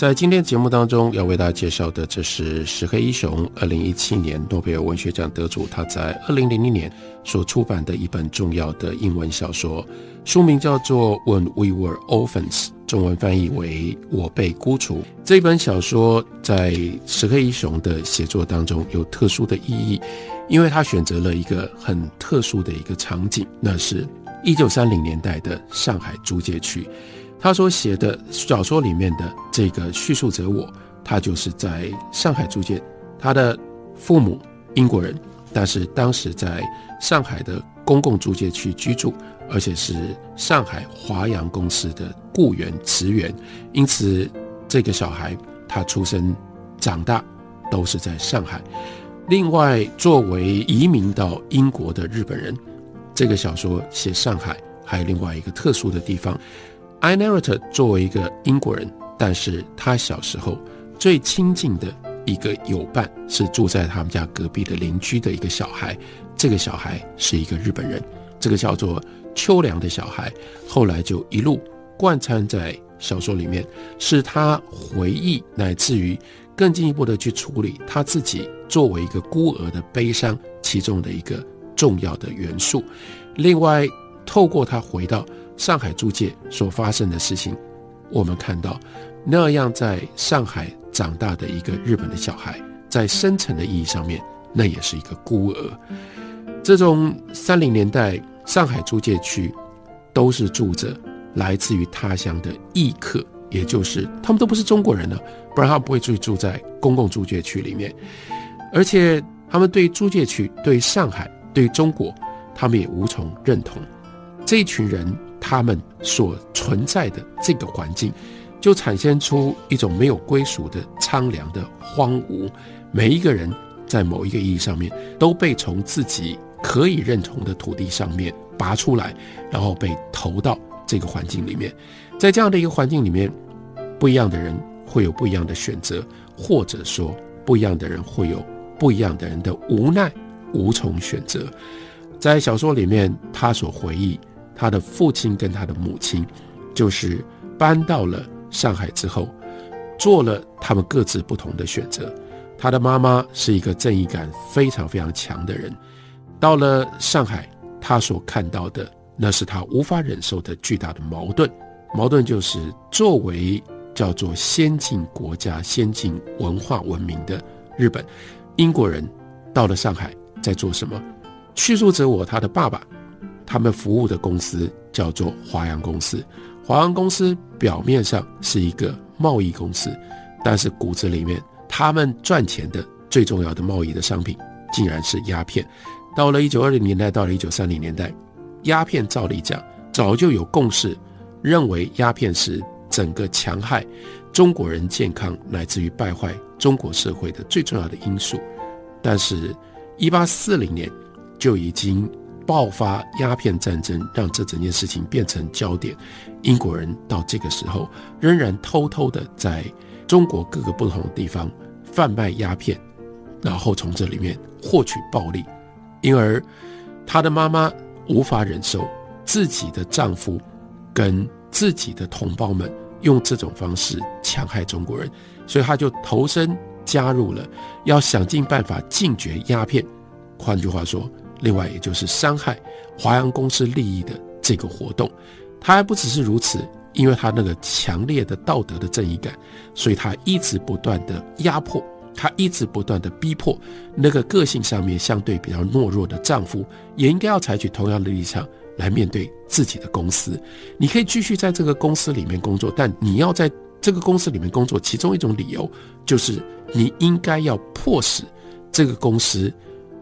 在今天节目当中要为大家介绍的，这是石黑一雄，二零一七年诺贝尔文学奖得主，他在二零零零年所出版的一本重要的英文小说，书名叫做《When We Were Orphans》，中文翻译为《我被孤雏》。这本小说在石黑一雄的写作当中有特殊的意义，因为他选择了一个很特殊的一个场景，那是一九三零年代的上海租界区。他所写的小说里面的这个叙述者我，他就是在上海租界，他的父母英国人，但是当时在上海的公共租界区居住，而且是上海华阳公司的雇员职员，因此这个小孩他出生长大都是在上海。另外，作为移民到英国的日本人，这个小说写上海还有另外一个特殊的地方。I n a r r t 作为一个英国人，但是他小时候最亲近的一个友伴是住在他们家隔壁的邻居的一个小孩，这个小孩是一个日本人，这个叫做秋凉的小孩，后来就一路贯穿在小说里面，是他回忆乃至于更进一步的去处理他自己作为一个孤儿的悲伤其中的一个重要的元素。另外，透过他回到。上海租界所发生的事情，我们看到那样在上海长大的一个日本的小孩，在深层的意义上面，那也是一个孤儿。这种三零年代上海租界区，都是住着来自于他乡的异客，也就是他们都不是中国人了，不然他不会去住在公共租界区里面。而且他们对租界区、对上海、对中国，他们也无从认同。这一群人。他们所存在的这个环境，就产生出一种没有归属的苍凉的荒芜。每一个人在某一个意义上面，都被从自己可以认同的土地上面拔出来，然后被投到这个环境里面。在这样的一个环境里面，不一样的人会有不一样的选择，或者说不一样的人会有不一样的人的无奈，无从选择。在小说里面，他所回忆。他的父亲跟他的母亲，就是搬到了上海之后，做了他们各自不同的选择。他的妈妈是一个正义感非常非常强的人，到了上海，他所看到的那是他无法忍受的巨大的矛盾。矛盾就是作为叫做先进国家、先进文化文明的日本，英国人到了上海在做什么？叙述者我他的爸爸。他们服务的公司叫做华阳公司，华阳公司表面上是一个贸易公司，但是骨子里面，他们赚钱的最重要的贸易的商品，竟然是鸦片。到了一九二零年代，到了一九三零年代，鸦片照理讲早就有共识，认为鸦片是整个强害中国人健康乃至于败坏中国社会的最重要的因素，但是，一八四零年就已经。爆发鸦片战争，让这整件事情变成焦点。英国人到这个时候仍然偷偷的在中国各个不同的地方贩卖鸦片，然后从这里面获取暴利。因而，她的妈妈无法忍受自己的丈夫跟自己的同胞们用这种方式强害中国人，所以她就投身加入了要想尽办法禁绝鸦片。换句话说。另外，也就是伤害华阳公司利益的这个活动，他还不只是如此，因为他那个强烈的道德的正义感，所以他一直不断的压迫，他一直不断的逼迫那个个性上面相对比较懦弱的丈夫，也应该要采取同样的立场来面对自己的公司。你可以继续在这个公司里面工作，但你要在这个公司里面工作，其中一种理由就是你应该要迫使这个公司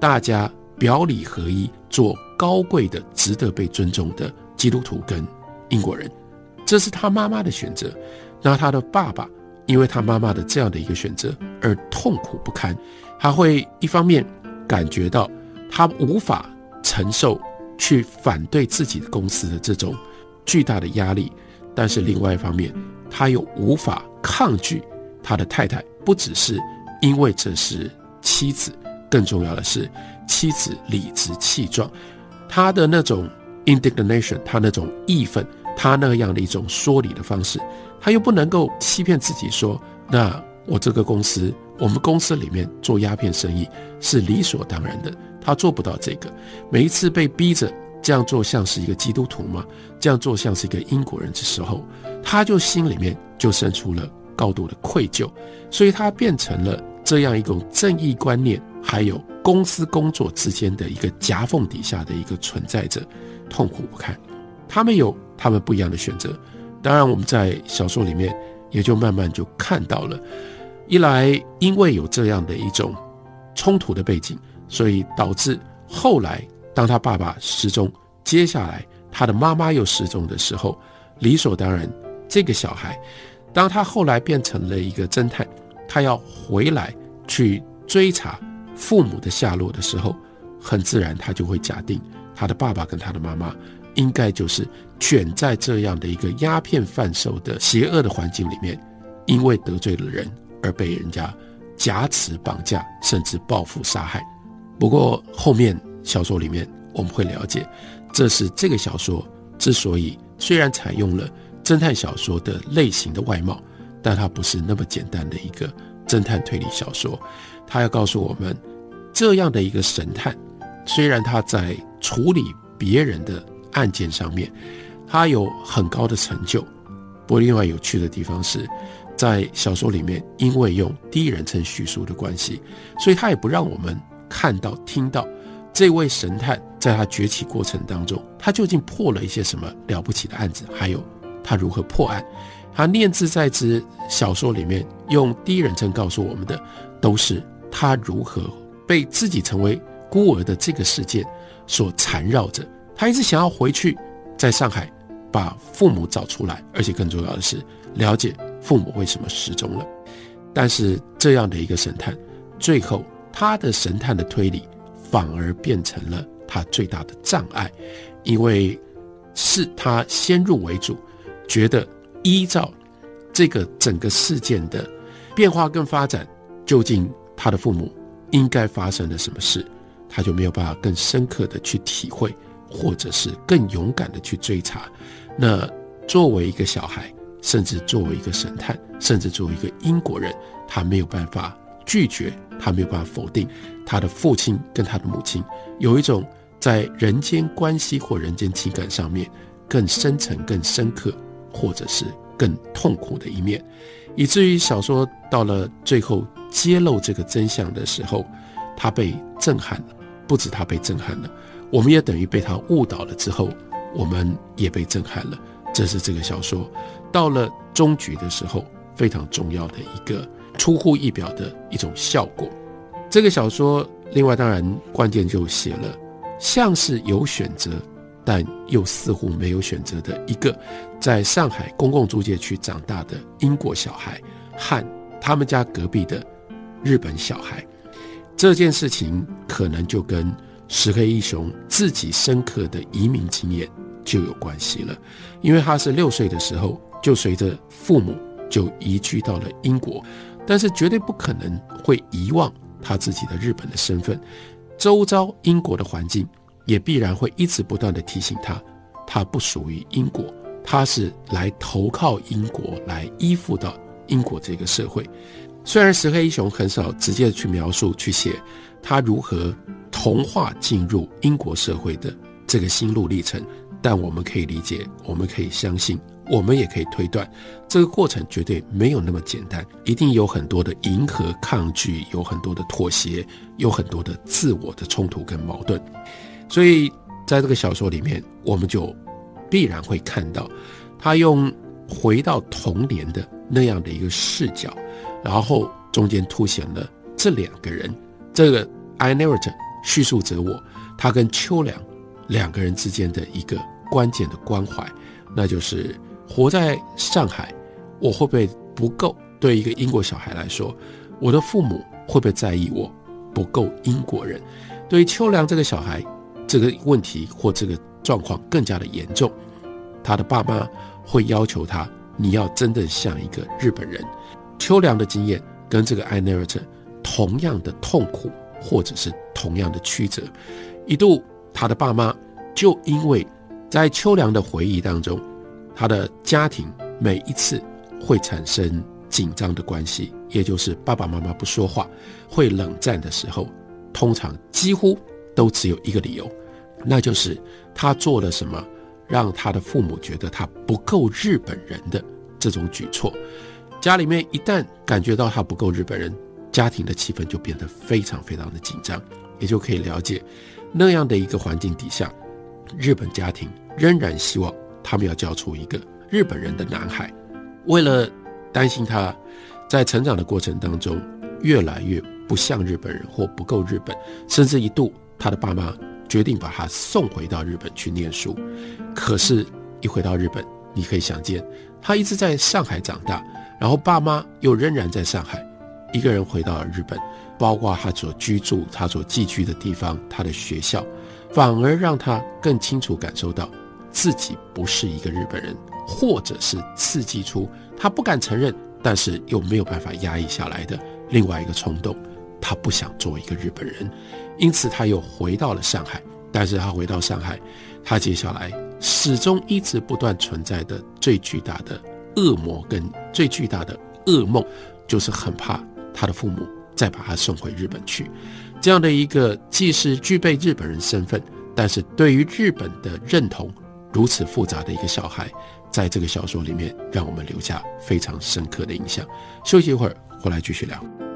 大家。表里合一，做高贵的、值得被尊重的基督徒跟英国人，这是他妈妈的选择。那他的爸爸，因为他妈妈的这样的一个选择而痛苦不堪。他会一方面感觉到他无法承受去反对自己的公司的这种巨大的压力，但是另外一方面，他又无法抗拒他的太太，不只是因为这是妻子，更重要的是妻子理直气壮，他的那种 indignation，他那种义愤，他那样的一种说理的方式，他又不能够欺骗自己说，那我这个公司，我们公司里面做鸦片生意是理所当然的。他做不到这个，每一次被逼着这样做，像是一个基督徒吗？这样做像是一个英国人的时候，他就心里面就生出了高度的愧疚，所以他变成了这样一种正义观念还有公司工作之间的一个夹缝底下的一个存在者，痛苦不堪。他们有他们不一样的选择，当然我们在小说里面也就慢慢就看到了，一来因为有这样的一种冲突的背景。所以导致后来，当他爸爸失踪，接下来他的妈妈又失踪的时候，理所当然，这个小孩，当他后来变成了一个侦探，他要回来去追查父母的下落的时候，很自然他就会假定他的爸爸跟他的妈妈应该就是卷在这样的一个鸦片贩售的邪恶的环境里面，因为得罪了人而被人家挟持绑架，甚至报复杀害。不过后面小说里面我们会了解，这是这个小说之所以虽然采用了侦探小说的类型的外貌，但它不是那么简单的一个侦探推理小说。他要告诉我们，这样的一个神探，虽然他在处理别人的案件上面，他有很高的成就。不过另外有趣的地方是，在小说里面，因为用第一人称叙述的关系，所以他也不让我们。看到、听到这位神探在他崛起过程当中，他究竟破了一些什么了不起的案子？还有他如何破案？他念兹在兹小说里面用第一人称告诉我们的，都是他如何被自己成为孤儿的这个事件所缠绕着。他一直想要回去，在上海把父母找出来，而且更重要的是了解父母为什么失踪了。但是这样的一个神探，最后。他的神探的推理反而变成了他最大的障碍，因为是他先入为主，觉得依照这个整个事件的变化跟发展，究竟他的父母应该发生了什么事，他就没有办法更深刻的去体会，或者是更勇敢的去追查。那作为一个小孩，甚至作为一个神探，甚至作为一个英国人，他没有办法。拒绝他没有办法否定他的父亲跟他的母亲有一种在人间关系或人间情感上面更深层、更深刻，或者是更痛苦的一面，以至于小说到了最后揭露这个真相的时候，他被震撼了。不止他被震撼了，我们也等于被他误导了。之后，我们也被震撼了。这是这个小说到了终局的时候非常重要的一个。出乎意表的一种效果。这个小说，另外当然关键就写了，像是有选择，但又似乎没有选择的一个，在上海公共租界区长大的英国小孩和他们家隔壁的日本小孩。这件事情可能就跟石黑一雄自己深刻的移民经验就有关系了，因为他是六岁的时候就随着父母就移居到了英国。但是绝对不可能会遗忘他自己的日本的身份，周遭英国的环境也必然会一直不断的提醒他，他不属于英国，他是来投靠英国，来依附到英国这个社会。虽然石黑一雄很少直接的去描述去写他如何同化进入英国社会的这个心路历程，但我们可以理解，我们可以相信。我们也可以推断，这个过程绝对没有那么简单，一定有很多的迎合、抗拒，有很多的妥协，有很多的自我的冲突跟矛盾。所以，在这个小说里面，我们就必然会看到，他用回到童年的那样的一个视角，然后中间凸显了这两个人，这个 I narrator 叙述者我，他跟秋良两个人之间的一个关键的关怀，那就是。活在上海，我会不会不够？对一个英国小孩来说，我的父母会不会在意我不够英国人？对于秋良这个小孩，这个问题或这个状况更加的严重，他的爸妈会要求他，你要真的像一个日本人。秋凉的经验跟这个艾内尔特同样的痛苦，或者是同样的曲折。一度，他的爸妈就因为在秋凉的回忆当中，他的家庭每一次会产生紧张的关系，也就是爸爸妈妈不说话，会冷战的时候，通常几乎都只有一个理由，那就是他做了什么让他的父母觉得他不够日本人的这种举措。家里面一旦感觉到他不够日本人，家庭的气氛就变得非常非常的紧张，也就可以了解那样的一个环境底下，日本家庭仍然希望他们要教出一个日本人的男孩。为了担心他在成长的过程当中越来越不像日本人或不够日本，甚至一度他的爸妈决定把他送回到日本去念书。可是，一回到日本，你可以想见，他一直在上海长大。然后爸妈又仍然在上海，一个人回到了日本，包括他所居住、他所寄居的地方、他的学校，反而让他更清楚感受到自己不是一个日本人，或者是刺激出他不敢承认，但是又没有办法压抑下来的另外一个冲动，他不想做一个日本人，因此他又回到了上海。但是他回到上海，他接下来始终一直不断存在的最巨大的。恶魔跟最巨大的噩梦，就是很怕他的父母再把他送回日本去。这样的一个既是具备日本人身份，但是对于日本的认同如此复杂的一个小孩，在这个小说里面，让我们留下非常深刻的印象。休息一会儿，回来继续聊。